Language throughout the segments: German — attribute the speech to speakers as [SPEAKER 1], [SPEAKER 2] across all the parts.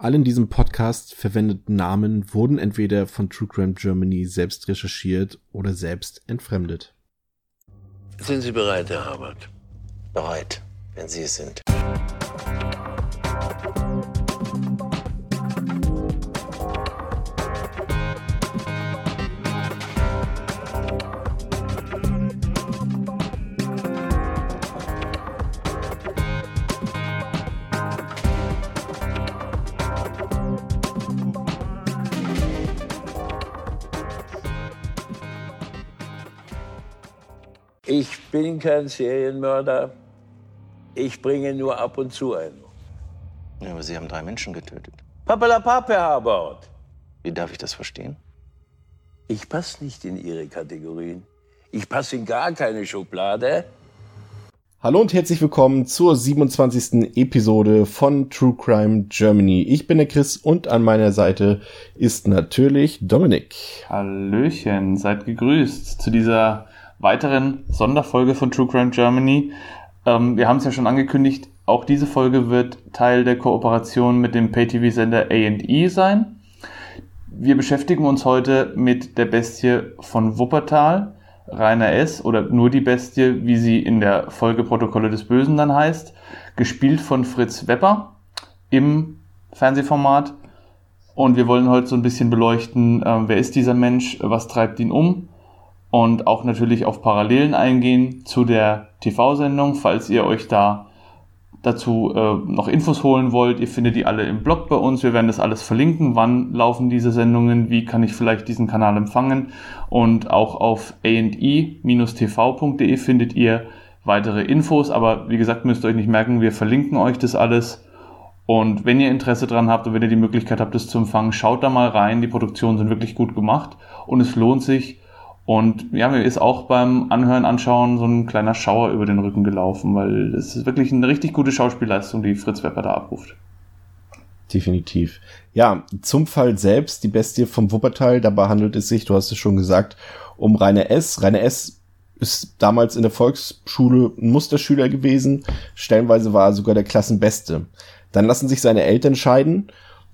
[SPEAKER 1] Alle in diesem Podcast verwendeten Namen wurden entweder von True Crime Germany selbst recherchiert oder selbst entfremdet.
[SPEAKER 2] Sind Sie bereit, Herr Habert?
[SPEAKER 3] Bereit, wenn Sie es sind.
[SPEAKER 2] Bin kein Serienmörder. Ich bringe nur ab und zu einen.
[SPEAKER 3] Ja, aber Sie haben drei Menschen getötet.
[SPEAKER 2] Papalapap, Herr Habert.
[SPEAKER 3] Wie darf ich das verstehen?
[SPEAKER 2] Ich passe nicht in Ihre Kategorien. Ich passe in gar keine Schublade.
[SPEAKER 1] Hallo und herzlich willkommen zur 27. Episode von True Crime Germany. Ich bin der Chris und an meiner Seite ist natürlich Dominik.
[SPEAKER 4] Hallöchen, seid gegrüßt zu dieser weiteren Sonderfolge von True Crime Germany. Ähm, wir haben es ja schon angekündigt, auch diese Folge wird Teil der Kooperation mit dem Pay-TV-Sender A&E sein. Wir beschäftigen uns heute mit der Bestie von Wuppertal, Rainer S. oder nur die Bestie, wie sie in der Folge Protokolle des Bösen dann heißt, gespielt von Fritz Wepper im Fernsehformat. Und wir wollen heute so ein bisschen beleuchten, äh, wer ist dieser Mensch, was treibt ihn um und auch natürlich auf Parallelen eingehen zu der TV-Sendung, falls ihr euch da dazu äh, noch Infos holen wollt. Ihr findet die alle im Blog bei uns. Wir werden das alles verlinken. Wann laufen diese Sendungen? Wie kann ich vielleicht diesen Kanal empfangen? Und auch auf andi-tv.de findet ihr weitere Infos. Aber wie gesagt, müsst ihr euch nicht merken, wir verlinken euch das alles. Und wenn ihr Interesse dran habt und wenn ihr die Möglichkeit habt, das zu empfangen, schaut da mal rein. Die Produktionen sind wirklich gut gemacht und es lohnt sich. Und ja, mir ist auch beim Anhören, Anschauen so ein kleiner Schauer über den Rücken gelaufen, weil es ist wirklich eine richtig gute Schauspielleistung, die Fritz Wepper da abruft.
[SPEAKER 1] Definitiv. Ja, zum Fall selbst, die Bestie vom Wuppertal, dabei handelt es sich, du hast es schon gesagt, um Rainer S. Rainer S. ist damals in der Volksschule ein Musterschüler gewesen, stellenweise war er sogar der Klassenbeste. Dann lassen sich seine Eltern scheiden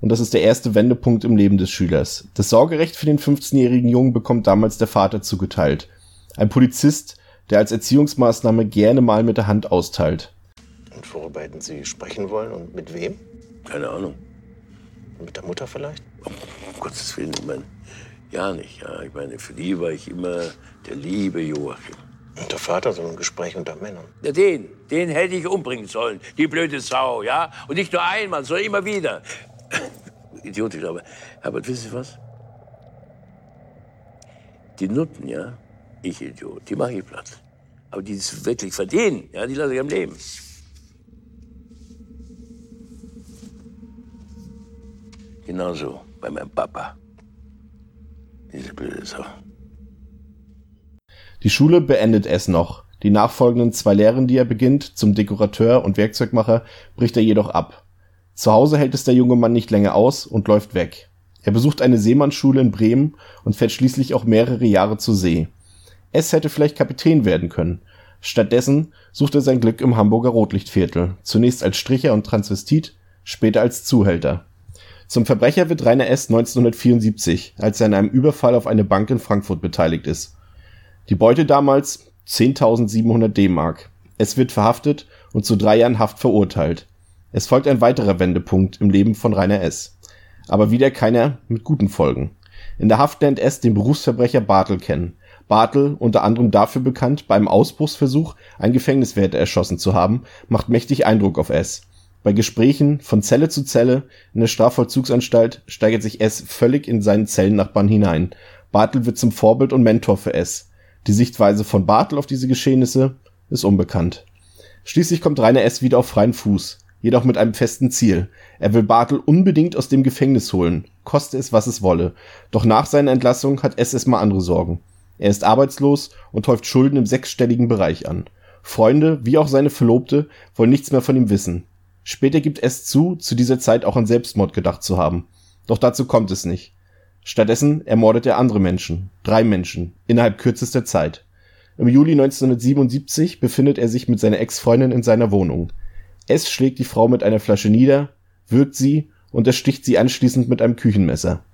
[SPEAKER 1] und das ist der erste Wendepunkt im Leben des Schülers. Das Sorgerecht für den 15-jährigen Jungen bekommt damals der Vater zugeteilt. Ein Polizist, der als Erziehungsmaßnahme gerne mal mit der Hand austeilt.
[SPEAKER 3] Und worüber hätten Sie sprechen wollen und mit wem?
[SPEAKER 2] Keine Ahnung.
[SPEAKER 3] Mit der Mutter vielleicht?
[SPEAKER 2] Um Gottes Willen, ich meine, ja nicht. Ja. Ich meine, für die war ich immer der liebe Joachim.
[SPEAKER 3] Und der Vater, so ein Gespräch unter Männern.
[SPEAKER 2] Ja, den, den hätte ich umbringen sollen, die blöde Sau, ja? Und nicht nur einmal, sondern immer wieder. Idiot, ich glaube. Aber wissen Sie was? Die Nutten, ja, ich Idiot, die mache ich platt. Aber die es wirklich verdienen, ja, die lasse ich am Leben. Genauso bei meinem Papa. Diese blöde Sau.
[SPEAKER 1] Die Schule beendet es noch. Die nachfolgenden zwei Lehren, die er beginnt, zum Dekorateur und Werkzeugmacher, bricht er jedoch ab. Zu Hause hält es der junge Mann nicht länger aus und läuft weg. Er besucht eine Seemannsschule in Bremen und fährt schließlich auch mehrere Jahre zur See. Es hätte vielleicht Kapitän werden können. Stattdessen sucht er sein Glück im Hamburger Rotlichtviertel, zunächst als Stricher und Transvestit, später als Zuhälter. Zum Verbrecher wird Rainer S. 1974, als er an einem Überfall auf eine Bank in Frankfurt beteiligt ist. Die Beute damals 10.700 D-Mark. Es wird verhaftet und zu drei Jahren Haft verurteilt. Es folgt ein weiterer Wendepunkt im Leben von Rainer S. Aber wieder keiner mit guten Folgen. In der Haft lernt S. den Berufsverbrecher Bartel kennen. Bartel, unter anderem dafür bekannt, beim Ausbruchsversuch ein Gefängniswärter erschossen zu haben, macht mächtig Eindruck auf S. Bei Gesprächen von Zelle zu Zelle in der Strafvollzugsanstalt steigert sich S. völlig in seinen Zellennachbarn hinein. Bartel wird zum Vorbild und Mentor für S. Die Sichtweise von Bartel auf diese Geschehnisse ist unbekannt. Schließlich kommt Rainer S. wieder auf freien Fuß, jedoch mit einem festen Ziel. Er will Bartel unbedingt aus dem Gefängnis holen, koste es, was es wolle. Doch nach seiner Entlassung hat S. erstmal andere Sorgen. Er ist arbeitslos und häuft Schulden im sechsstelligen Bereich an. Freunde, wie auch seine Verlobte, wollen nichts mehr von ihm wissen. Später gibt es zu, zu dieser Zeit auch an Selbstmord gedacht zu haben. Doch dazu kommt es nicht. Stattdessen ermordet er andere Menschen, drei Menschen, innerhalb kürzester Zeit. Im Juli 1977 befindet er sich mit seiner Ex-Freundin in seiner Wohnung. S schlägt die Frau mit einer Flasche nieder, würgt sie und ersticht sie anschließend mit einem Küchenmesser.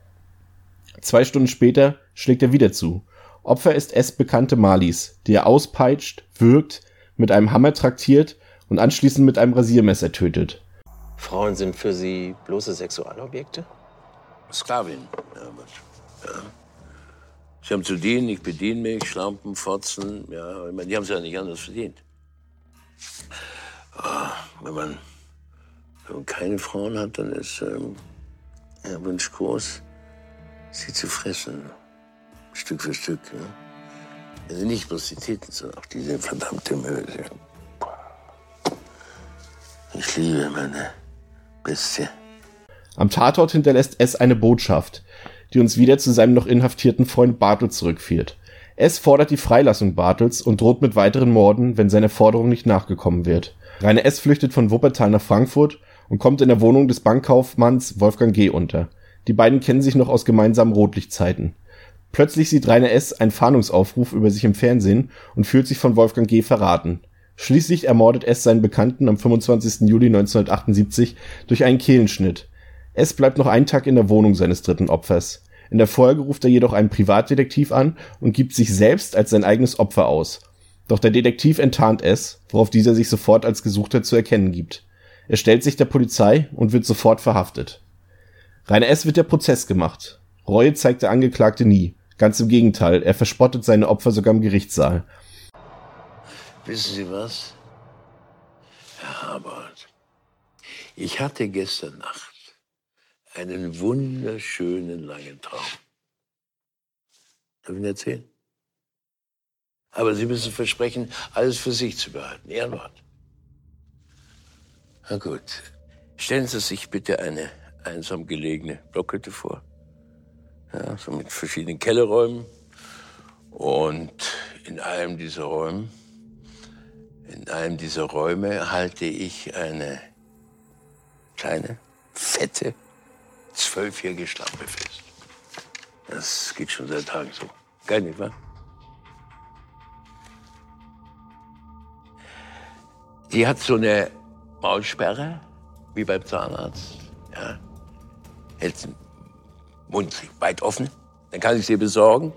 [SPEAKER 1] Zwei Stunden später schlägt er wieder zu. Opfer ist S bekannte Malis, die er auspeitscht, würgt, mit einem Hammer traktiert und anschließend mit einem Rasiermesser tötet.
[SPEAKER 3] Frauen sind für Sie bloße Sexualobjekte?
[SPEAKER 2] Sklavin. Ja, was, ja. Sie haben zu dienen, ich bediene mich, Schlampen, Fotzen. Ja, ich meine, die haben es ja nicht anders verdient. Ah, wenn, man, wenn man keine Frauen hat, dann ist ähm, der Wunsch groß, sie zu fressen. Stück für Stück. Ja. Also nicht bloß die Titten, sondern auch diese verdammte Möse. Ich liebe meine Bestie.
[SPEAKER 1] Am Tatort hinterlässt S eine Botschaft, die uns wieder zu seinem noch inhaftierten Freund Bartel zurückführt. S fordert die Freilassung Bartels und droht mit weiteren Morden, wenn seiner Forderung nicht nachgekommen wird. Rainer S. flüchtet von Wuppertal nach Frankfurt und kommt in der Wohnung des Bankkaufmanns Wolfgang G. unter. Die beiden kennen sich noch aus gemeinsamen Rotlichtzeiten. Plötzlich sieht Rainer S. einen Fahndungsaufruf über sich im Fernsehen und fühlt sich von Wolfgang G. verraten. Schließlich ermordet S. seinen Bekannten am 25. Juli 1978 durch einen Kehlenschnitt. S. bleibt noch einen Tag in der Wohnung seines dritten Opfers. In der Folge ruft er jedoch einen Privatdetektiv an und gibt sich selbst als sein eigenes Opfer aus. Doch der Detektiv enttarnt es, worauf dieser sich sofort als Gesuchter zu erkennen gibt. Er stellt sich der Polizei und wird sofort verhaftet. Rainer S. wird der Prozess gemacht. Reue zeigt der Angeklagte nie. Ganz im Gegenteil, er verspottet seine Opfer sogar im Gerichtssaal.
[SPEAKER 2] Wissen Sie was? Herr Habert, ich hatte gestern Nacht einen wunderschönen langen Traum. Darf ich Ihnen erzählen? Aber Sie müssen versprechen, alles für sich zu behalten. Ehrenwort. Na gut. Stellen Sie sich bitte eine einsam gelegene Blockhütte vor. Ja, so mit verschiedenen Kellerräumen. Und in einem dieser Räume, in einem dieser Räume halte ich eine kleine, fette zwölfjährige Schlampe fest. Das geht schon seit Tagen so. Geil, nicht wahr? Die hat so eine Maulsperre, wie beim Zahnarzt. Ja. Hält den Mund weit offen, dann kann ich sie besorgen.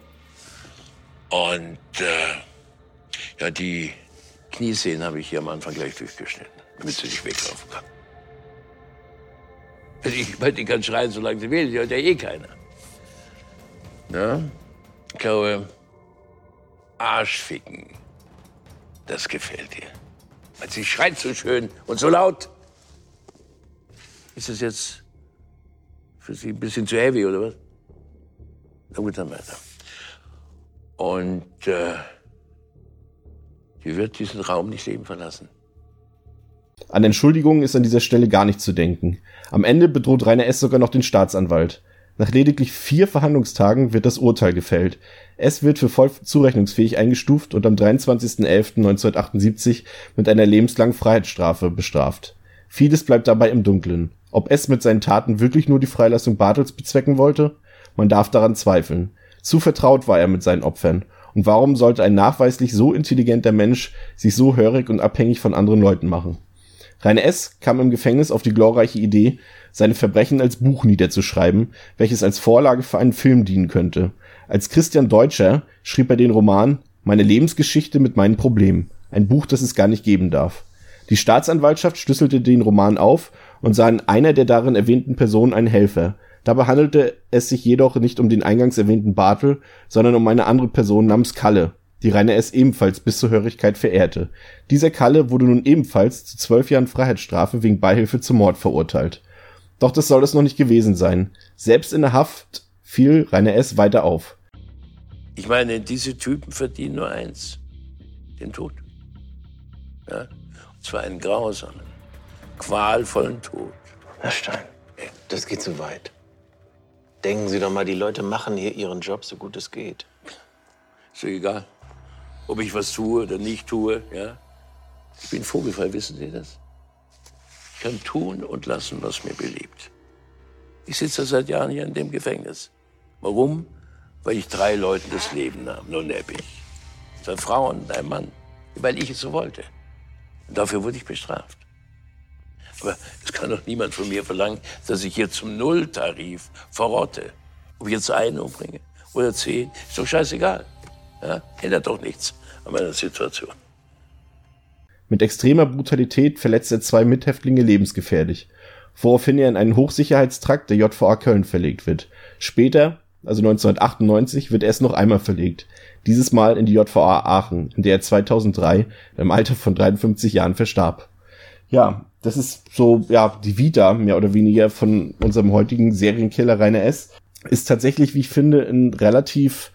[SPEAKER 2] Und äh, ja, die Kniesehnen habe ich hier am Anfang gleich durchgeschnitten, damit sie nicht weglaufen kann. Also ich meine, die kann schreien, solange sie will. Die hört ja eh keiner. Ja? Ich glaube, Arschficken, das gefällt ihr. Weil sie schreit so schön und so laut. Ist das jetzt für Sie ein bisschen zu heavy, oder was? Na gut, dann weiter. Und äh, die wird diesen Raum nicht leben verlassen.
[SPEAKER 1] An Entschuldigungen ist an dieser Stelle gar nicht zu denken. Am Ende bedroht Rainer S. sogar noch den Staatsanwalt. Nach lediglich vier Verhandlungstagen wird das Urteil gefällt. S. wird für voll zurechnungsfähig eingestuft und am 23.11.1978 mit einer lebenslangen Freiheitsstrafe bestraft. Vieles bleibt dabei im Dunkeln. Ob S. mit seinen Taten wirklich nur die Freilassung Bartels bezwecken wollte? Man darf daran zweifeln. Zu vertraut war er mit seinen Opfern. Und warum sollte ein nachweislich so intelligenter Mensch sich so hörig und abhängig von anderen Leuten machen? Rainer S. kam im Gefängnis auf die glorreiche Idee, seine Verbrechen als Buch niederzuschreiben, welches als Vorlage für einen Film dienen könnte. Als Christian Deutscher schrieb er den Roman Meine Lebensgeschichte mit meinen Problemen, ein Buch, das es gar nicht geben darf. Die Staatsanwaltschaft schlüsselte den Roman auf und sah in einer der darin erwähnten Personen einen Helfer. Dabei handelte es sich jedoch nicht um den eingangs erwähnten Bartel, sondern um eine andere Person namens Kalle, die Rainer S. ebenfalls bis zur Hörigkeit verehrte. Dieser Kalle wurde nun ebenfalls zu zwölf Jahren Freiheitsstrafe wegen Beihilfe zum Mord verurteilt. Doch das soll es noch nicht gewesen sein. Selbst in der Haft fiel Rainer S. weiter auf.
[SPEAKER 2] Ich meine, diese Typen verdienen nur eins: den Tod. Ja? Und zwar einen grausamen, qualvollen Tod.
[SPEAKER 3] Herr Stein, das geht zu weit. Denken Sie doch mal, die Leute machen hier ihren Job so gut es geht.
[SPEAKER 2] Ist doch egal, ob ich was tue oder nicht tue. Ja? Ich bin vogelfrei, wissen Sie das? Ich kann tun und lassen, was mir beliebt. Ich sitze seit Jahren hier in dem Gefängnis. Warum? Weil ich drei Leuten das Leben nahm, nur neppig. Zwei Frauen und ein Mann. Weil ich es so wollte. Und dafür wurde ich bestraft. Aber es kann doch niemand von mir verlangen, dass ich hier zum Nulltarif verrotte. Ob ich jetzt einen umbringe oder zehn, ist doch scheißegal. Ja? Ändert doch nichts an meiner Situation.
[SPEAKER 1] Mit extremer Brutalität verletzt er zwei Mithäftlinge lebensgefährlich, woraufhin er in einen Hochsicherheitstrakt der JVA Köln verlegt wird. Später, also 1998, wird er es noch einmal verlegt. Dieses Mal in die JVA Aachen, in der er 2003 im Alter von 53 Jahren verstarb. Ja, das ist so, ja, die Vita, mehr oder weniger, von unserem heutigen Serienkiller Rainer S. Ist tatsächlich, wie ich finde, ein relativ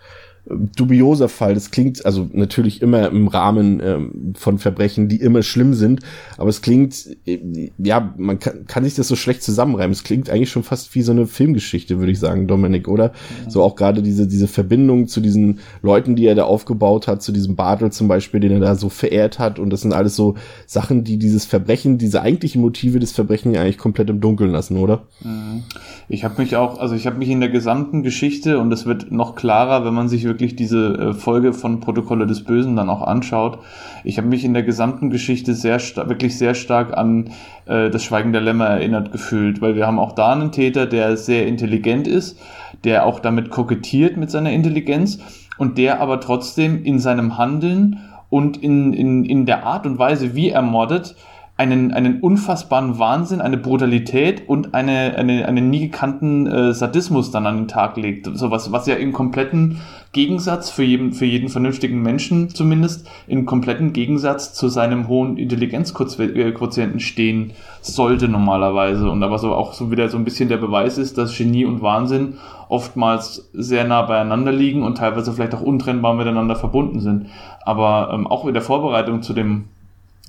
[SPEAKER 1] dubioser Fall. Das klingt also natürlich immer im Rahmen ähm, von Verbrechen, die immer schlimm sind, aber es klingt, äh, ja, man kann, kann sich das so schlecht zusammenreimen. Es klingt eigentlich schon fast wie so eine Filmgeschichte, würde ich sagen, Dominik, oder? Ja. So auch gerade diese, diese Verbindung zu diesen Leuten, die er da aufgebaut hat, zu diesem Bartel zum Beispiel, den er da so verehrt hat. Und das sind alles so Sachen, die dieses Verbrechen, diese eigentlichen Motive des Verbrechens eigentlich komplett im Dunkeln lassen, oder?
[SPEAKER 4] Mhm. Ich habe mich auch, also ich habe mich in der gesamten Geschichte, und das wird noch klarer, wenn man sich wirklich wirklich diese äh, Folge von Protokolle des Bösen dann auch anschaut. Ich habe mich in der gesamten Geschichte sehr wirklich sehr stark an äh, das Schweigen der Lämmer erinnert gefühlt, weil wir haben auch da einen Täter, der sehr intelligent ist, der auch damit kokettiert mit seiner Intelligenz und der aber trotzdem in seinem Handeln und in, in, in der Art und Weise, wie er mordet, einen, einen unfassbaren Wahnsinn, eine Brutalität und eine, eine, einen nie gekannten äh, Sadismus dann an den Tag legt. So was, was ja im kompletten Gegensatz für jeden, für jeden vernünftigen Menschen zumindest, im kompletten Gegensatz zu seinem hohen Intelligenzquotienten stehen sollte normalerweise. Und aber so auch so wieder so ein bisschen der Beweis ist, dass Genie und Wahnsinn oftmals sehr nah beieinander liegen und teilweise vielleicht auch untrennbar miteinander verbunden sind. Aber ähm, auch in der Vorbereitung zu dem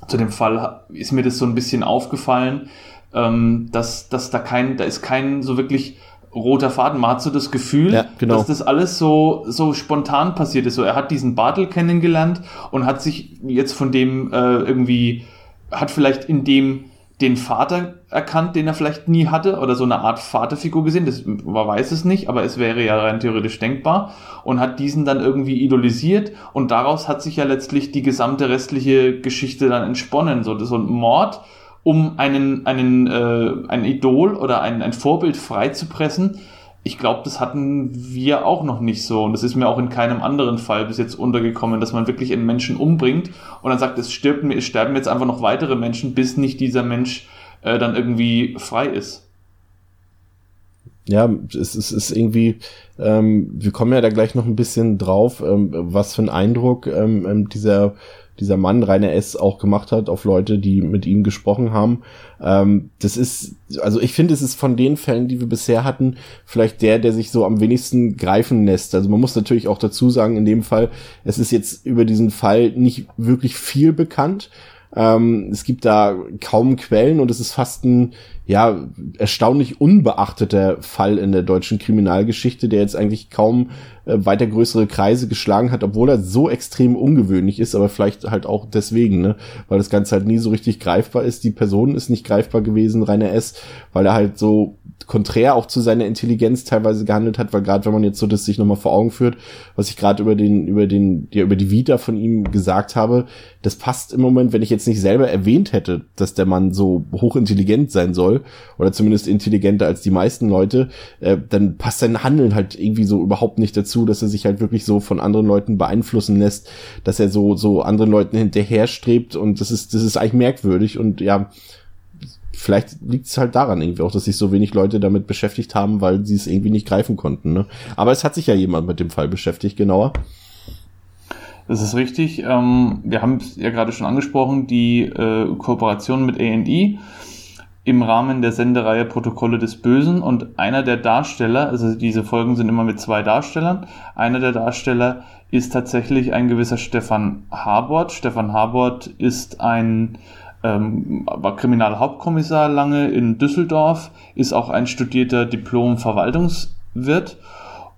[SPEAKER 4] zu dem Fall ist mir das so ein bisschen aufgefallen, ähm, dass, dass da kein, da ist kein so wirklich roter Faden. Man hat so das Gefühl, ja, genau. dass das alles so, so spontan passiert ist. So, er hat diesen Bartel kennengelernt und hat sich jetzt von dem äh, irgendwie, hat vielleicht in dem den Vater erkannt, den er vielleicht nie hatte, oder so eine Art Vaterfigur gesehen, das, man weiß es nicht, aber es wäre ja rein theoretisch denkbar, und hat diesen dann irgendwie idolisiert, und daraus hat sich ja letztlich die gesamte restliche Geschichte dann entsponnen, so, so ein Mord, um einen, einen, äh, ein Idol oder ein, ein Vorbild freizupressen, ich glaube, das hatten wir auch noch nicht so. Und das ist mir auch in keinem anderen Fall bis jetzt untergekommen, dass man wirklich einen Menschen umbringt und dann sagt, es, stirbt, sterben jetzt einfach noch weitere Menschen, bis nicht dieser Mensch äh, dann irgendwie frei ist.
[SPEAKER 1] Ja, es, es ist irgendwie, ähm, wir kommen ja da gleich noch ein bisschen drauf, ähm, was für einen Eindruck ähm, ähm dieser dieser Mann Rainer S. auch gemacht hat auf Leute, die mit ihm gesprochen haben. Ähm, das ist, also ich finde, es ist von den Fällen, die wir bisher hatten, vielleicht der, der sich so am wenigsten greifen lässt. Also man muss natürlich auch dazu sagen, in dem Fall, es ist jetzt über diesen Fall nicht wirklich viel bekannt. Ähm, es gibt da kaum Quellen und es ist fast ein ja erstaunlich unbeachteter Fall in der deutschen Kriminalgeschichte, der jetzt eigentlich kaum äh, weiter größere Kreise geschlagen hat, obwohl er so extrem ungewöhnlich ist, aber vielleicht halt auch deswegen, ne, weil das Ganze halt nie so richtig greifbar ist. Die Person ist nicht greifbar gewesen, Rainer S., weil er halt so konträr auch zu seiner Intelligenz teilweise gehandelt hat, weil gerade wenn man jetzt so das sich nochmal vor Augen führt, was ich gerade über den, über den, ja, über die Vita von ihm gesagt habe, das passt im Moment, wenn ich jetzt nicht selber erwähnt hätte, dass der Mann so hochintelligent sein soll, oder zumindest intelligenter als die meisten Leute, äh, dann passt sein Handeln halt irgendwie so überhaupt nicht dazu, dass er sich halt wirklich so von anderen Leuten beeinflussen lässt, dass er so, so anderen Leuten hinterherstrebt und das ist, das ist eigentlich merkwürdig und ja, vielleicht liegt es halt daran irgendwie auch, dass sich so wenig Leute damit beschäftigt haben, weil sie es irgendwie nicht greifen konnten. Ne? Aber es hat sich ja jemand mit dem Fall beschäftigt, genauer.
[SPEAKER 4] Das ist richtig. Ähm, wir haben es ja gerade schon angesprochen, die äh, Kooperation mit A&E im Rahmen der Sendereihe Protokolle des Bösen und einer der Darsteller, also diese Folgen sind immer mit zwei Darstellern, einer der Darsteller ist tatsächlich ein gewisser Stefan Habort. Stefan Habort ist ein ähm, war Kriminalhauptkommissar lange in Düsseldorf, ist auch ein studierter Diplom-Verwaltungswirt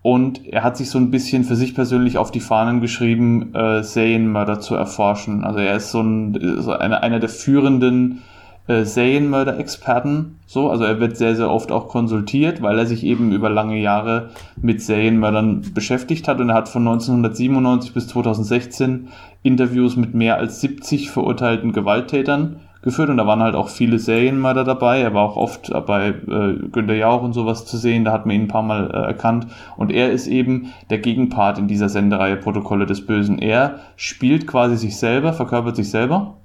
[SPEAKER 4] und er hat sich so ein bisschen für sich persönlich auf die Fahnen geschrieben, äh, Serienmörder zu erforschen. Also er ist so, ein, so eine, einer der führenden äh, Serienmörder-Experten. So, also er wird sehr, sehr oft auch konsultiert, weil er sich eben über lange Jahre mit Serienmördern beschäftigt hat und er hat von 1997 bis 2016 Interviews mit mehr als 70 verurteilten Gewalttätern geführt und da waren halt auch viele Serienmörder dabei. Er war auch oft bei äh, Günter Jauch und sowas zu sehen, da hat man ihn ein paar Mal äh, erkannt. Und er ist eben der Gegenpart in dieser Sendereihe Protokolle des Bösen. Er spielt quasi sich selber, verkörpert sich selber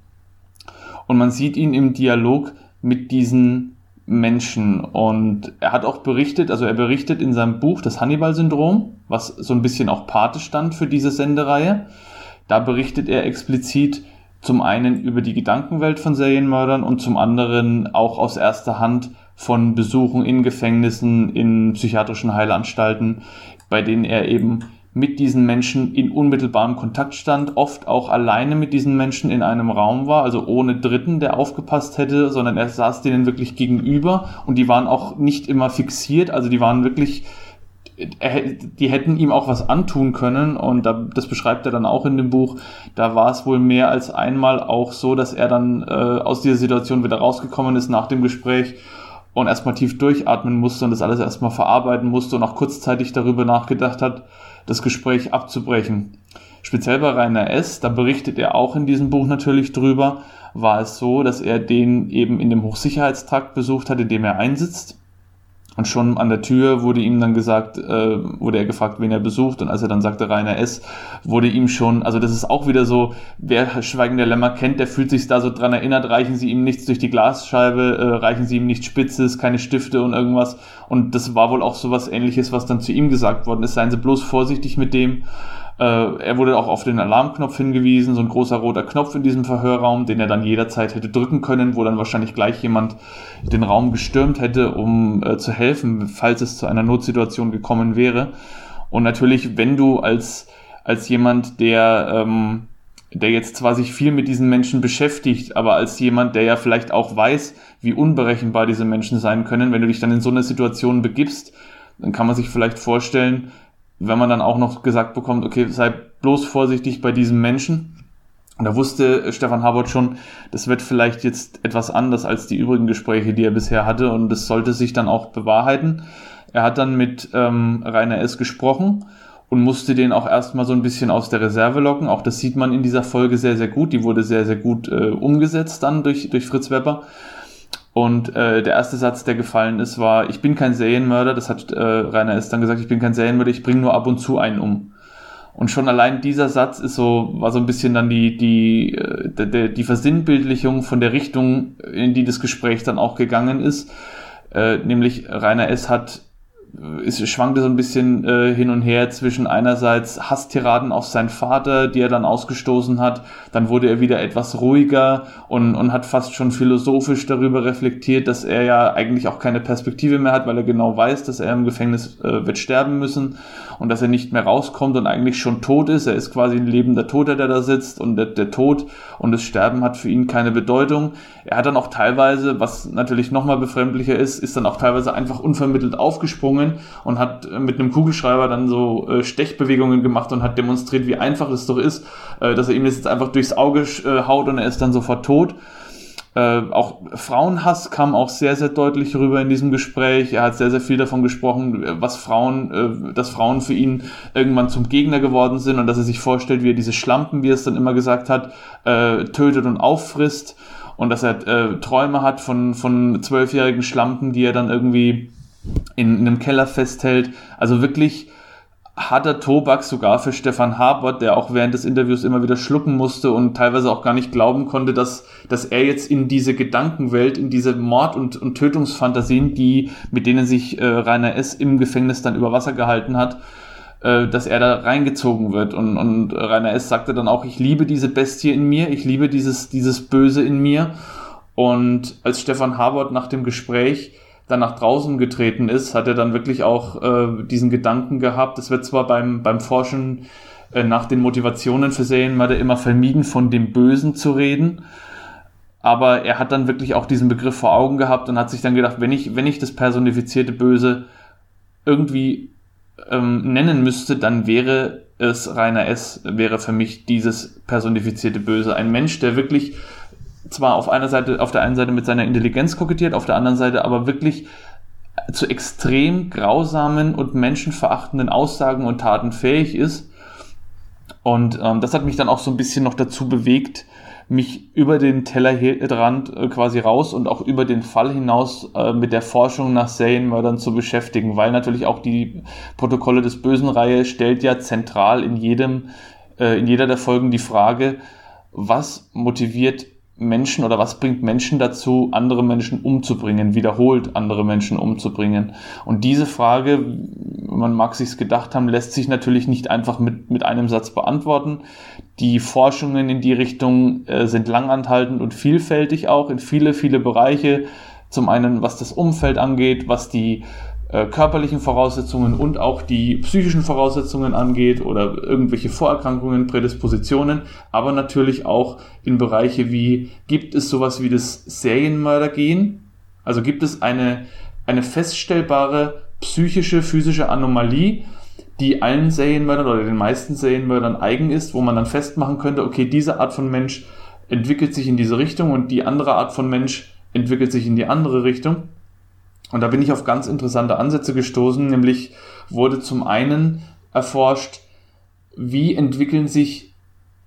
[SPEAKER 4] und man sieht ihn im Dialog mit diesen Menschen. Und er hat auch berichtet, also er berichtet in seinem Buch das Hannibal-Syndrom, was so ein bisschen auch Pate stand für diese Sendereihe. Da berichtet er explizit zum einen über die Gedankenwelt von Serienmördern und zum anderen auch aus erster Hand von Besuchen in Gefängnissen, in psychiatrischen Heilanstalten, bei denen er eben mit diesen Menschen in unmittelbarem Kontakt stand, oft auch alleine mit diesen Menschen in einem Raum war, also ohne Dritten, der aufgepasst hätte, sondern er saß denen wirklich gegenüber und die waren auch nicht immer fixiert, also die waren wirklich die hätten ihm auch was antun können und das beschreibt er dann auch in dem Buch. Da war es wohl mehr als einmal auch so, dass er dann äh, aus dieser Situation wieder rausgekommen ist nach dem Gespräch und erstmal tief durchatmen musste und das alles erstmal verarbeiten musste und auch kurzzeitig darüber nachgedacht hat, das Gespräch abzubrechen. Speziell bei Rainer S., da berichtet er auch in diesem Buch natürlich drüber, war es so, dass er den eben in dem Hochsicherheitstrakt besucht hat, in dem er einsitzt und schon an der Tür wurde ihm dann gesagt, äh, wurde er gefragt, wen er besucht. Und als er dann sagte Rainer S., wurde ihm schon, also das ist auch wieder so, wer Schweigen der Lämmer kennt, der fühlt sich da so dran erinnert, reichen sie ihm nichts durch die Glasscheibe, äh, reichen sie ihm nichts Spitzes, keine Stifte und irgendwas. Und das war wohl auch so was ähnliches, was dann zu ihm gesagt worden ist. Seien Sie bloß vorsichtig mit dem. Äh, er wurde auch auf den Alarmknopf hingewiesen, so ein großer roter Knopf in diesem Verhörraum, den er dann jederzeit hätte drücken können, wo dann wahrscheinlich gleich jemand den Raum gestürmt hätte, um äh, zu helfen, falls es zu einer Notsituation gekommen wäre. Und natürlich, wenn du als, als jemand, der, ähm, der jetzt zwar sich viel mit diesen Menschen beschäftigt, aber als jemand, der ja vielleicht auch weiß, wie unberechenbar diese Menschen sein können, wenn du dich dann in so eine Situation begibst, dann kann man sich vielleicht vorstellen, wenn man dann auch noch gesagt bekommt, okay, sei bloß vorsichtig bei diesem Menschen. Und da wusste Stefan Habert schon, das wird vielleicht jetzt etwas anders als die übrigen Gespräche, die er bisher hatte, und das sollte sich dann auch bewahrheiten. Er hat dann mit ähm, Rainer S. gesprochen und musste den auch erstmal so ein bisschen aus der Reserve locken. Auch das sieht man in dieser Folge sehr, sehr gut. Die wurde sehr, sehr gut äh, umgesetzt dann durch, durch Fritz Wepper. Und äh, der erste Satz, der gefallen ist, war, ich bin kein Serienmörder, das hat äh, Rainer S. dann gesagt, ich bin kein Serienmörder, ich bringe nur ab und zu einen um. Und schon allein dieser Satz ist so, war so ein bisschen dann die, die, äh, die, die Versinnbildlichung von der Richtung, in die das Gespräch dann auch gegangen ist. Äh, nämlich Rainer S. hat es schwankte so ein bisschen äh, hin und her zwischen einerseits Hasstiraden auf seinen Vater, die er dann ausgestoßen hat, dann wurde er wieder etwas ruhiger und, und hat fast schon philosophisch darüber reflektiert, dass er ja eigentlich auch keine Perspektive mehr hat, weil er genau weiß, dass er im Gefängnis äh, wird sterben müssen und dass er nicht mehr rauskommt und eigentlich schon tot ist. Er ist quasi ein lebender Toter, der da sitzt und der, der Tod und das Sterben hat für ihn keine Bedeutung. Er hat dann auch teilweise, was natürlich nochmal befremdlicher ist, ist dann auch teilweise einfach unvermittelt aufgesprungen und hat mit einem Kugelschreiber dann so äh, Stechbewegungen gemacht und hat demonstriert, wie einfach es doch ist, äh, dass er ihm das jetzt einfach durchs Auge äh, haut und er ist dann sofort tot. Äh, auch Frauenhass kam auch sehr, sehr deutlich rüber in diesem Gespräch. Er hat sehr, sehr viel davon gesprochen, was Frauen, äh, dass Frauen für ihn irgendwann zum Gegner geworden sind und dass er sich vorstellt, wie er diese Schlampen, wie er es dann immer gesagt hat, äh, tötet und auffrisst und dass er äh, Träume hat von, von zwölfjährigen Schlampen, die er dann irgendwie in, in einem Keller festhält. Also wirklich harter Tobak sogar für Stefan Habert, der auch während des Interviews immer wieder schlucken musste und teilweise auch gar nicht glauben konnte, dass, dass er jetzt in diese Gedankenwelt, in diese Mord- und, und Tötungsfantasien, die, mit denen sich äh, Rainer S. im Gefängnis dann über Wasser gehalten hat, äh, dass er da reingezogen wird. Und, und Rainer S. sagte dann auch, ich liebe diese Bestie in mir, ich liebe dieses, dieses Böse in mir. Und als Stefan Habert nach dem Gespräch dann nach draußen getreten ist, hat er dann wirklich auch äh, diesen Gedanken gehabt. Es wird zwar beim, beim Forschen äh, nach den Motivationen für Serienmörder immer vermieden, von dem Bösen zu reden. Aber er hat dann wirklich auch diesen Begriff vor Augen gehabt und hat sich dann gedacht, wenn ich, wenn ich das personifizierte Böse irgendwie ähm, nennen müsste, dann wäre es Rainer S., wäre für mich dieses personifizierte Böse. Ein Mensch, der wirklich zwar auf einer Seite, auf der einen Seite mit seiner Intelligenz kokettiert, auf der anderen Seite aber wirklich zu extrem grausamen und menschenverachtenden Aussagen und Taten fähig ist. Und ähm, das hat mich dann auch so ein bisschen noch dazu bewegt, mich über den Tellerrand äh, quasi raus und auch über den Fall hinaus äh, mit der Forschung nach Serienmördern zu beschäftigen, weil natürlich auch die Protokolle des Bösen Reihe stellt ja zentral in jedem, äh, in jeder der Folgen die Frage, was motiviert Menschen oder was bringt Menschen dazu, andere Menschen umzubringen, wiederholt andere Menschen umzubringen? Und diese Frage, man mag sich's gedacht haben, lässt sich natürlich nicht einfach mit, mit einem Satz beantworten. Die Forschungen in die Richtung äh, sind langanhaltend und vielfältig auch in viele, viele Bereiche. Zum einen, was das Umfeld angeht, was die äh, körperlichen Voraussetzungen und auch die psychischen Voraussetzungen angeht oder irgendwelche Vorerkrankungen, Prädispositionen, aber natürlich auch in Bereiche wie, gibt es sowas wie das Serienmördergehen? Also gibt es eine, eine feststellbare psychische, physische Anomalie, die allen Serienmördern oder den meisten Serienmördern eigen ist, wo man dann festmachen könnte, okay, diese Art von Mensch entwickelt sich in diese Richtung und die andere Art von Mensch entwickelt sich in die andere Richtung. Und da bin ich auf ganz interessante Ansätze gestoßen, nämlich wurde zum einen erforscht, wie entwickeln sich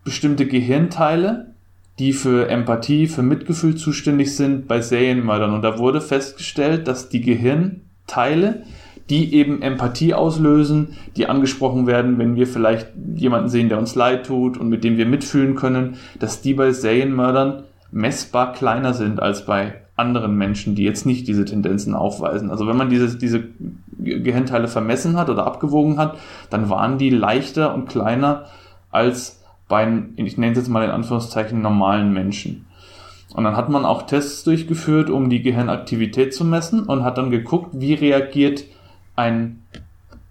[SPEAKER 4] bestimmte Gehirnteile, die für Empathie, für Mitgefühl zuständig sind bei Serienmördern. Und da wurde festgestellt, dass die Gehirnteile, die eben Empathie auslösen, die angesprochen werden, wenn wir vielleicht jemanden sehen, der uns leid tut und mit dem wir mitfühlen können, dass die bei Serienmördern messbar kleiner sind als bei anderen Menschen, die jetzt nicht diese Tendenzen aufweisen. Also wenn man diese, diese Gehirnteile vermessen hat oder abgewogen hat, dann waren die leichter und kleiner als bei, ich nenne es jetzt mal in Anführungszeichen, normalen Menschen. Und dann hat man auch Tests durchgeführt, um die Gehirnaktivität zu messen und hat dann geguckt, wie reagiert ein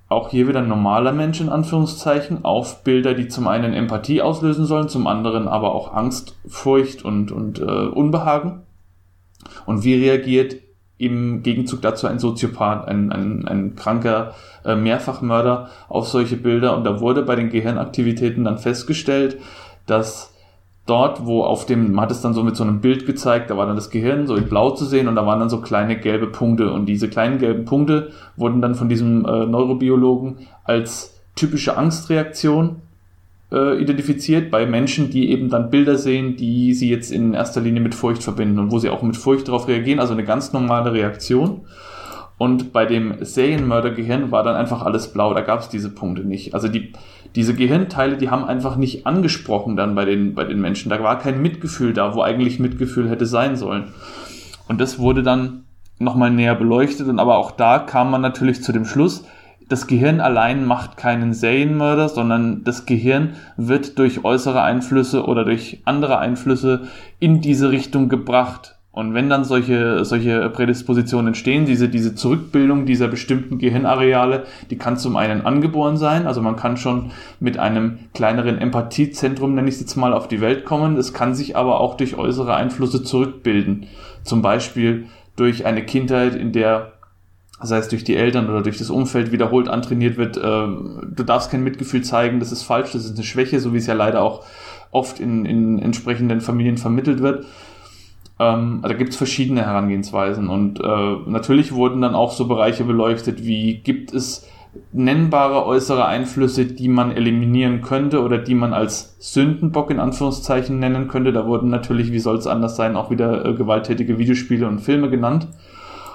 [SPEAKER 4] auch hier wieder ein normaler Mensch in Anführungszeichen auf Bilder, die zum einen Empathie auslösen sollen, zum anderen aber auch Angst, Furcht und, und äh, Unbehagen. Und wie reagiert im Gegenzug dazu ein Soziopath, ein, ein, ein kranker äh, Mehrfachmörder auf solche Bilder? Und da wurde bei den Gehirnaktivitäten dann festgestellt, dass dort, wo auf dem, man hat es dann so mit so einem Bild gezeigt, da war dann das Gehirn so in blau zu sehen und da waren dann so kleine gelbe Punkte und diese kleinen gelben Punkte wurden dann von diesem äh, Neurobiologen als typische Angstreaktion äh, identifiziert bei Menschen, die eben dann Bilder sehen, die sie jetzt in erster Linie mit Furcht verbinden und wo sie auch mit Furcht darauf reagieren, also eine ganz normale Reaktion. Und bei dem Serienmördergehirn war dann einfach alles blau, da gab es diese Punkte nicht. Also die, diese Gehirnteile, die haben einfach nicht angesprochen dann bei den, bei den Menschen. Da war kein Mitgefühl da, wo eigentlich Mitgefühl hätte sein sollen. Und das wurde dann nochmal näher beleuchtet und aber auch da kam man natürlich zu dem Schluss, das Gehirn allein macht keinen Serienmörder, sondern das Gehirn wird durch äußere Einflüsse oder durch andere Einflüsse in diese Richtung gebracht. Und wenn dann solche, solche Prädispositionen entstehen, diese, diese Zurückbildung dieser bestimmten Gehirnareale, die kann zum einen angeboren sein, also man kann schon mit einem kleineren Empathiezentrum, nenne ich es jetzt mal, auf die Welt kommen. Es kann sich aber auch durch äußere Einflüsse zurückbilden. Zum Beispiel durch eine Kindheit, in der sei es durch die Eltern oder durch das Umfeld wiederholt antrainiert wird, äh, du darfst kein Mitgefühl zeigen, das ist falsch, das ist eine Schwäche, so wie es ja leider auch oft in, in entsprechenden Familien vermittelt wird. Ähm, da gibt es verschiedene Herangehensweisen und äh, natürlich wurden dann auch so Bereiche beleuchtet, wie gibt es nennbare äußere Einflüsse, die man eliminieren könnte oder die man als Sündenbock in Anführungszeichen nennen könnte. Da wurden natürlich, wie soll es anders sein, auch wieder äh, gewalttätige Videospiele und Filme genannt.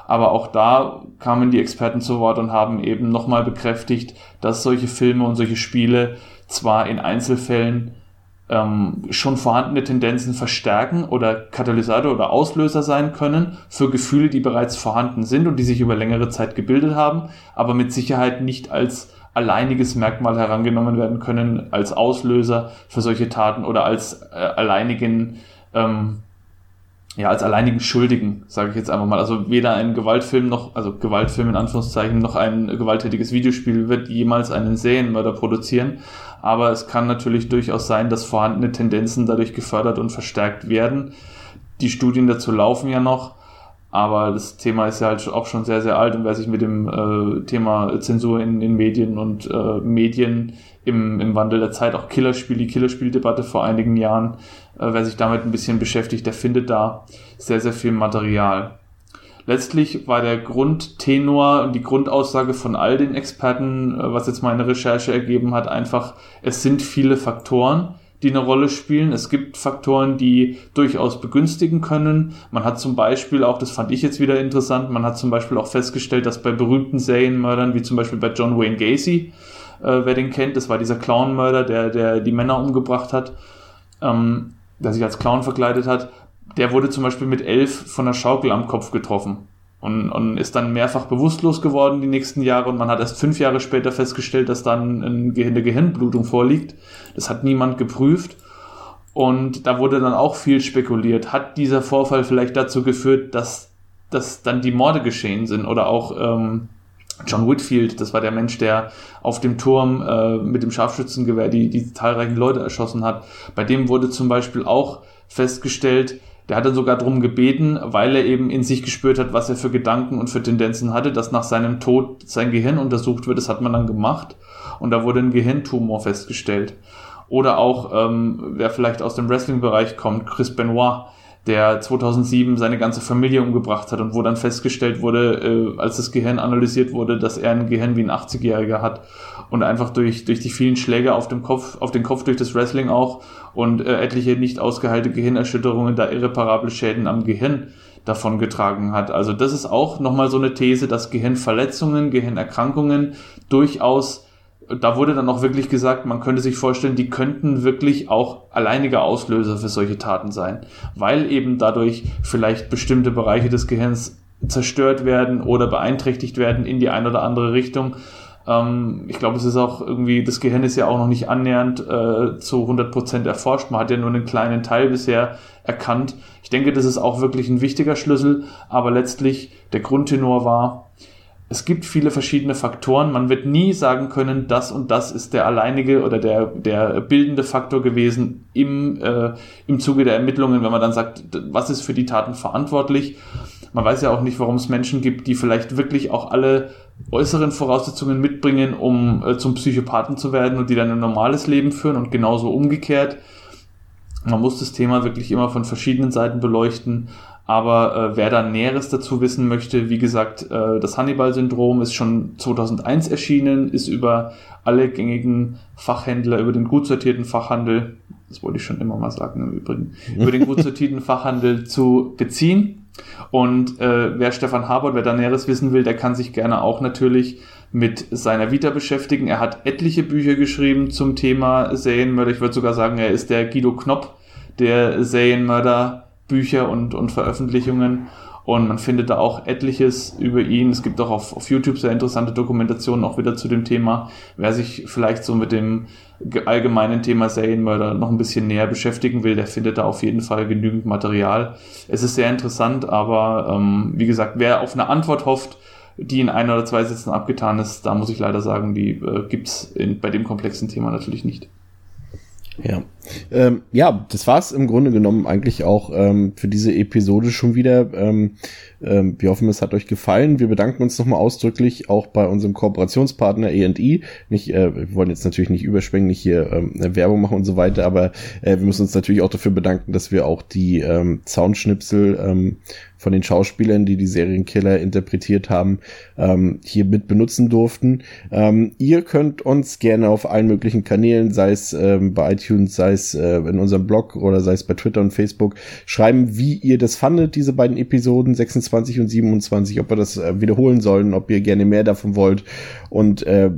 [SPEAKER 4] Aber auch da kamen die Experten zu Wort und haben eben nochmal bekräftigt, dass solche Filme und solche Spiele zwar in Einzelfällen ähm, schon vorhandene Tendenzen verstärken oder Katalysator oder Auslöser sein können für Gefühle, die bereits vorhanden sind und die sich über längere Zeit gebildet haben, aber mit Sicherheit nicht als alleiniges Merkmal herangenommen werden können, als Auslöser für solche Taten oder als äh, alleinigen ähm, ja, als alleinigen Schuldigen, sage ich jetzt einfach mal. Also weder ein Gewaltfilm noch, also Gewaltfilm in Anführungszeichen, noch ein gewalttätiges Videospiel wird jemals einen Serienmörder produzieren. Aber es kann natürlich durchaus sein, dass vorhandene Tendenzen dadurch gefördert und verstärkt werden. Die Studien dazu laufen ja noch. Aber das Thema ist ja halt auch schon sehr, sehr alt und wer sich mit dem äh, Thema Zensur in, in Medien und äh, Medien im, im Wandel der Zeit, auch Killerspiel, die Killerspieldebatte vor einigen Jahren, äh, wer sich damit ein bisschen beschäftigt, der findet da sehr, sehr viel Material. Letztlich war der Grundtenor und die Grundaussage von all den Experten, äh, was jetzt meine Recherche ergeben hat, einfach, es sind viele Faktoren, die eine Rolle spielen. Es gibt Faktoren, die durchaus begünstigen können. Man hat zum Beispiel auch, das fand ich jetzt wieder interessant, man hat zum Beispiel auch festgestellt, dass bei berühmten Serienmördern, wie zum Beispiel bei John Wayne Gacy, äh, wer den kennt, das war dieser Clownmörder, der, der die Männer umgebracht hat, ähm, der sich als Clown verkleidet hat, der wurde zum Beispiel mit elf von der Schaukel am Kopf getroffen und, und ist dann mehrfach bewusstlos geworden die nächsten Jahre und man hat erst fünf Jahre später festgestellt, dass dann eine Gehirnblutung vorliegt. Das hat niemand geprüft und da wurde dann auch viel spekuliert. Hat dieser Vorfall vielleicht dazu geführt, dass, dass dann die Morde geschehen sind oder auch ähm, John Whitfield, das war der Mensch, der auf dem Turm äh, mit dem Scharfschützengewehr die, die zahlreichen Leute erschossen hat. Bei dem wurde zum Beispiel auch festgestellt, der hat dann sogar darum gebeten, weil er eben in sich gespürt hat, was er für Gedanken und für Tendenzen hatte, dass nach seinem Tod sein Gehirn untersucht wird. Das hat man dann gemacht. Und da wurde ein Gehirntumor festgestellt. Oder auch, ähm, wer vielleicht aus dem Wrestling-Bereich kommt, Chris Benoit, der 2007 seine ganze Familie umgebracht hat und wo dann festgestellt wurde, äh, als das Gehirn analysiert wurde, dass er ein Gehirn wie ein 80-Jähriger hat und einfach durch, durch die vielen Schläge auf dem Kopf, auf den Kopf durch das Wrestling auch und äh, etliche nicht ausgeheilte Gehirnerschütterungen da irreparable Schäden am Gehirn davon getragen hat. Also das ist auch nochmal so eine These, dass Gehirnverletzungen, Gehirnerkrankungen durchaus da wurde dann auch wirklich gesagt, man könnte sich vorstellen, die könnten wirklich auch alleiniger Auslöser für solche Taten sein, weil eben dadurch vielleicht bestimmte Bereiche des Gehirns zerstört werden oder beeinträchtigt werden in die eine oder andere Richtung. Ähm, ich glaube, es ist auch irgendwie, das Gehirn ist ja auch noch nicht annähernd äh, zu 100 Prozent erforscht. Man hat ja nur einen kleinen Teil bisher erkannt. Ich denke, das ist auch wirklich ein wichtiger Schlüssel, aber letztlich der Grundtenor war, es gibt viele verschiedene Faktoren. Man wird nie sagen können, das und das ist der alleinige oder der, der bildende Faktor gewesen im, äh, im Zuge der Ermittlungen, wenn man dann sagt, was ist für die Taten verantwortlich. Man weiß ja auch nicht, warum es Menschen gibt, die vielleicht wirklich auch alle äußeren Voraussetzungen mitbringen, um äh, zum Psychopathen zu werden und die dann ein normales Leben führen und genauso umgekehrt. Man muss das Thema wirklich immer von verschiedenen Seiten beleuchten. Aber äh, wer da Näheres dazu wissen möchte, wie gesagt, äh, das Hannibal-Syndrom ist schon 2001 erschienen, ist über alle gängigen Fachhändler, über den gut sortierten Fachhandel, das wollte ich schon immer mal sagen im Übrigen, über den gut sortierten Fachhandel zu beziehen. Und äh, wer Stefan Habert, wer da Näheres wissen will, der kann sich gerne auch natürlich mit seiner Vita beschäftigen. Er hat etliche Bücher geschrieben zum Thema Serienmörder. Ich würde sogar sagen, er ist der Guido Knopp der Serienmörder Bücher und, und Veröffentlichungen. Und man findet da auch etliches über ihn. Es gibt auch auf, auf YouTube sehr interessante Dokumentationen auch wieder zu dem Thema. Wer sich vielleicht so mit dem allgemeinen Thema Serienmörder noch ein bisschen näher beschäftigen will, der findet da auf jeden Fall genügend Material. Es ist sehr interessant, aber ähm, wie gesagt, wer auf eine Antwort hofft, die in ein oder zwei Sätzen abgetan ist, da muss ich leider sagen, die äh, gibt's bei dem komplexen Thema natürlich nicht.
[SPEAKER 1] Ja. Ähm, ja, das war's im Grunde genommen eigentlich auch ähm, für diese Episode schon wieder. Ähm, ähm, wir hoffen, es hat euch gefallen. Wir bedanken uns nochmal ausdrücklich auch bei unserem Kooperationspartner E&E. Nicht, äh, wir wollen jetzt natürlich nicht überschwänglich hier ähm, Werbung machen und so weiter, aber äh, wir müssen uns natürlich auch dafür bedanken, dass wir auch die ähm, Soundschnipsel von den Schauspielern, die die Serienkiller interpretiert haben, ähm, hier mit benutzen durften. Ihr könnt uns gerne auf allen möglichen Kanälen, sei es bei iTunes, sei es äh, in unserem Blog oder sei es bei Twitter und Facebook, schreiben, wie ihr das fandet, diese beiden Episoden 26 und 27, ob wir das äh, wiederholen sollen, ob ihr gerne mehr davon wollt und äh,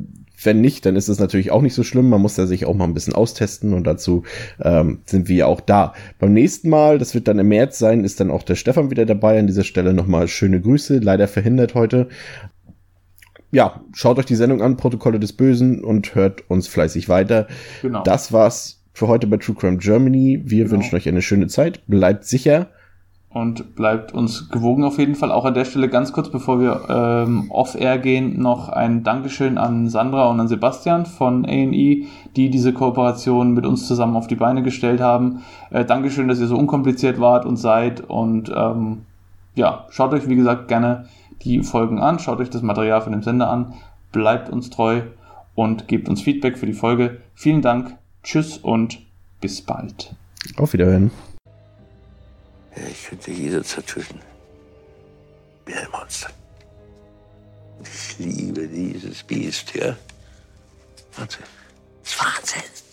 [SPEAKER 1] wenn nicht, dann ist es natürlich auch nicht so schlimm. Man muss ja sich auch mal ein bisschen austesten und dazu ähm, sind wir ja auch da. Beim nächsten Mal, das wird dann im März sein, ist dann auch der Stefan wieder dabei. An dieser Stelle nochmal schöne Grüße. Leider verhindert heute. Ja, schaut euch die Sendung an, Protokolle des Bösen und hört uns fleißig weiter. Genau. Das war's für heute bei True Crime Germany. Wir genau. wünschen euch eine schöne Zeit. Bleibt sicher
[SPEAKER 4] und bleibt uns gewogen auf jeden Fall. Auch an der Stelle ganz kurz, bevor wir ähm, off-air gehen, noch ein Dankeschön an Sandra und an Sebastian von A&E, die diese Kooperation mit uns zusammen auf die Beine gestellt haben. Äh, Dankeschön, dass ihr so unkompliziert wart und seid und ähm, ja, schaut euch wie gesagt gerne die Folgen an, schaut euch das Material von dem Sender an, bleibt uns treu und gebt uns Feedback für die Folge. Vielen Dank, tschüss und bis bald.
[SPEAKER 1] Auf Wiederhören.
[SPEAKER 2] Ja, ich könnte. Wie ein Monster. Ich liebe dieses Biest, ja. Wahnsinn. Das ist Wahnsinn.